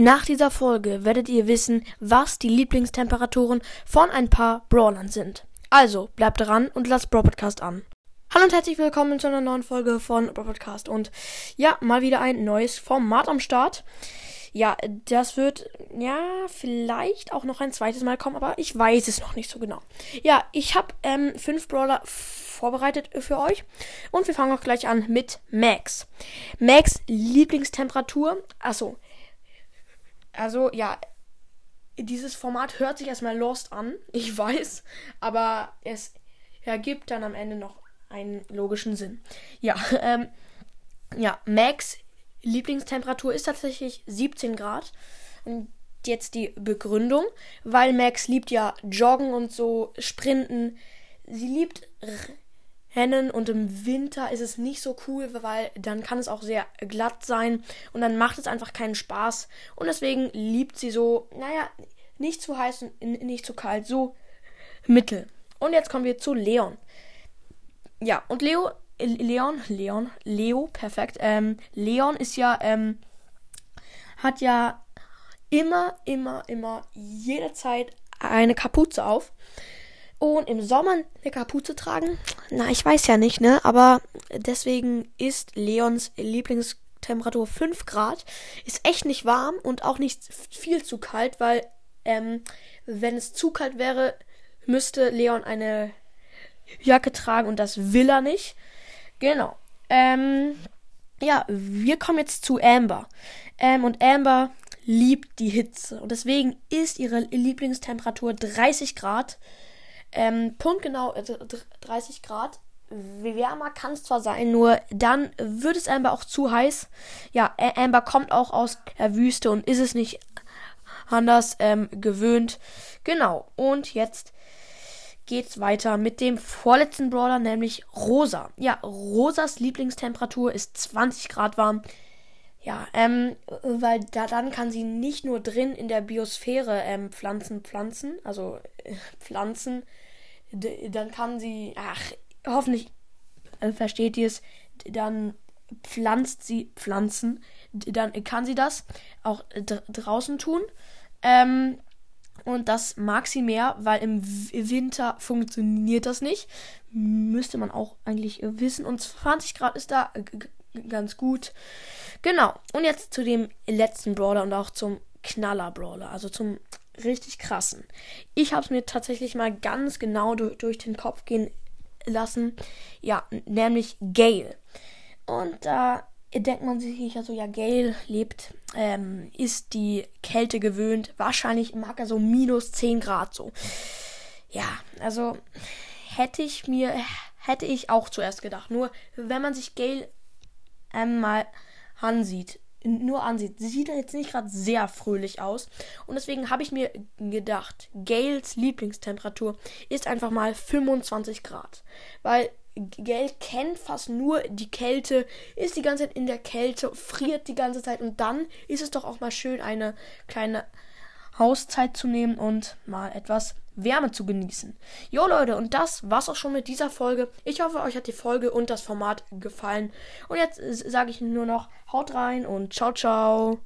Nach dieser Folge werdet ihr wissen, was die Lieblingstemperaturen von ein paar Brawlern sind. Also bleibt dran und lasst Brawl Podcast an. Hallo und herzlich willkommen zu einer neuen Folge von Brawl Podcast und ja, mal wieder ein neues Format am Start. Ja, das wird ja vielleicht auch noch ein zweites Mal kommen, aber ich weiß es noch nicht so genau. Ja, ich habe ähm, fünf Brawler vorbereitet für euch und wir fangen auch gleich an mit Max. Max Lieblingstemperatur, achso, also ja, dieses Format hört sich erstmal lost an, ich weiß, aber es ergibt dann am Ende noch einen logischen Sinn. Ja, ähm, ja, Max Lieblingstemperatur ist tatsächlich 17 Grad. Und jetzt die Begründung, weil Max liebt ja Joggen und so, Sprinten. Sie liebt Rennen und im Winter ist es nicht so cool, weil dann kann es auch sehr glatt sein und dann macht es einfach keinen Spaß. Und deswegen liebt sie so, naja, nicht zu heiß und nicht zu kalt, so mittel. Und jetzt kommen wir zu Leon. Ja, und Leo, Leon, Leon, Leo, perfekt. Ähm, Leon ist ja, ähm, hat ja immer, immer, immer jederzeit eine Kapuze auf. Und im Sommer eine Kapuze tragen? Na, ich weiß ja nicht, ne? Aber deswegen ist Leons Lieblingstemperatur 5 Grad. Ist echt nicht warm und auch nicht viel zu kalt, weil ähm, wenn es zu kalt wäre, müsste Leon eine Jacke tragen und das will er nicht. Genau. Ähm, ja, wir kommen jetzt zu Amber. Ähm, und Amber liebt die Hitze. Und deswegen ist ihre Lieblingstemperatur 30 Grad. Ähm, punktgenau 30 äh, Grad. Wärmer kann es zwar sein, nur dann wird es Amber auch zu heiß. Ja, Amber kommt auch aus der Wüste und ist es nicht anders ähm, gewöhnt. Genau. Und jetzt geht's weiter mit dem vorletzten Brawler, nämlich Rosa. Ja, Rosas Lieblingstemperatur ist 20 Grad warm. Ja, ähm, weil da dann kann sie nicht nur drin in der Biosphäre ähm, Pflanzen pflanzen, also äh, pflanzen, dann kann sie, ach, hoffentlich äh, versteht ihr es, dann pflanzt sie Pflanzen, dann kann sie das auch draußen tun. Ähm, und das mag sie mehr, weil im Winter funktioniert das nicht. Müsste man auch eigentlich wissen. Und 20 Grad ist da ganz gut. Genau. Und jetzt zu dem letzten Brawler und auch zum Knaller-Brawler. Also zum richtig krassen. Ich habe es mir tatsächlich mal ganz genau durch, durch den Kopf gehen lassen. Ja, nämlich Gale. Und da denkt man sich ja so, ja, Gale lebt, ähm, ist die Kälte gewöhnt. Wahrscheinlich mag er so minus 10 Grad so. Ja, also hätte ich mir, hätte ich auch zuerst gedacht. Nur wenn man sich Gale einmal ansieht, nur ansieht, sieht er jetzt nicht gerade sehr fröhlich aus. Und deswegen habe ich mir gedacht, Gales Lieblingstemperatur ist einfach mal 25 Grad. Weil Gale kennt fast nur die Kälte, ist die ganze Zeit in der Kälte, friert die ganze Zeit und dann ist es doch auch mal schön, eine kleine Hauszeit zu nehmen und mal etwas Wärme zu genießen. Jo Leute, und das war's auch schon mit dieser Folge. Ich hoffe, euch hat die Folge und das Format gefallen. Und jetzt sage ich nur noch, haut rein und ciao, ciao.